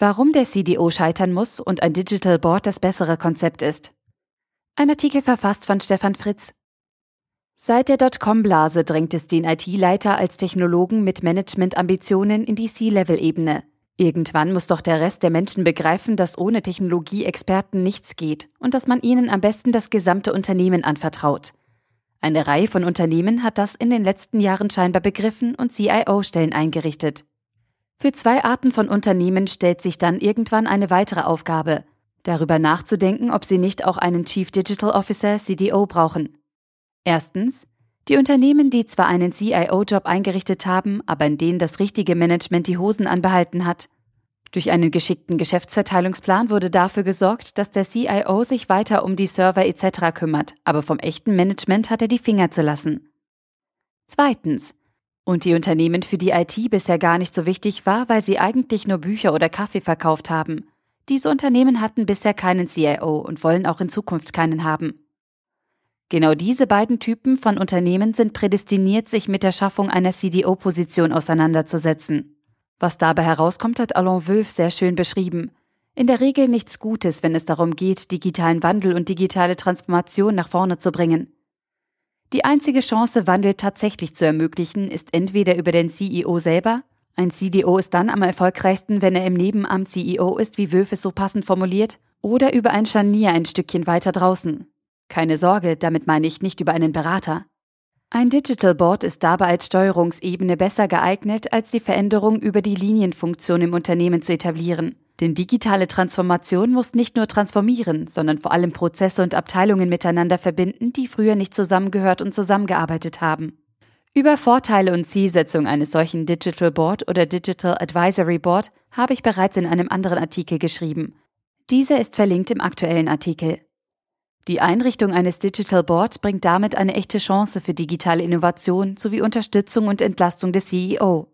Warum der CDO scheitern muss und ein Digital Board das bessere Konzept ist. Ein Artikel verfasst von Stefan Fritz. Seit der Dotcom-Blase drängt es den IT-Leiter als Technologen mit Management-Ambitionen in die C-Level-Ebene. Irgendwann muss doch der Rest der Menschen begreifen, dass ohne Technologieexperten nichts geht und dass man ihnen am besten das gesamte Unternehmen anvertraut. Eine Reihe von Unternehmen hat das in den letzten Jahren scheinbar begriffen und CIO-Stellen eingerichtet. Für zwei Arten von Unternehmen stellt sich dann irgendwann eine weitere Aufgabe, darüber nachzudenken, ob sie nicht auch einen Chief Digital Officer CDO brauchen. Erstens, die Unternehmen, die zwar einen CIO-Job eingerichtet haben, aber in denen das richtige Management die Hosen anbehalten hat. Durch einen geschickten Geschäftsverteilungsplan wurde dafür gesorgt, dass der CIO sich weiter um die Server etc. kümmert, aber vom echten Management hat er die Finger zu lassen. Zweitens, und die Unternehmen, für die IT bisher gar nicht so wichtig war, weil sie eigentlich nur Bücher oder Kaffee verkauft haben. Diese Unternehmen hatten bisher keinen CIO und wollen auch in Zukunft keinen haben. Genau diese beiden Typen von Unternehmen sind prädestiniert, sich mit der Schaffung einer CDO-Position auseinanderzusetzen. Was dabei herauskommt, hat Alain Wölf sehr schön beschrieben. In der Regel nichts Gutes, wenn es darum geht, digitalen Wandel und digitale Transformation nach vorne zu bringen. Die einzige Chance, Wandel tatsächlich zu ermöglichen, ist entweder über den CEO selber, ein CDO ist dann am erfolgreichsten, wenn er im Nebenamt CEO ist, wie Wölf es so passend formuliert, oder über ein Scharnier ein Stückchen weiter draußen. Keine Sorge, damit meine ich nicht über einen Berater. Ein Digital Board ist dabei als Steuerungsebene besser geeignet, als die Veränderung über die Linienfunktion im Unternehmen zu etablieren. Denn digitale Transformation muss nicht nur transformieren, sondern vor allem Prozesse und Abteilungen miteinander verbinden, die früher nicht zusammengehört und zusammengearbeitet haben. Über Vorteile und Zielsetzung eines solchen Digital Board oder Digital Advisory Board habe ich bereits in einem anderen Artikel geschrieben. Dieser ist verlinkt im aktuellen Artikel. Die Einrichtung eines Digital Board bringt damit eine echte Chance für digitale Innovation sowie Unterstützung und Entlastung des CEO.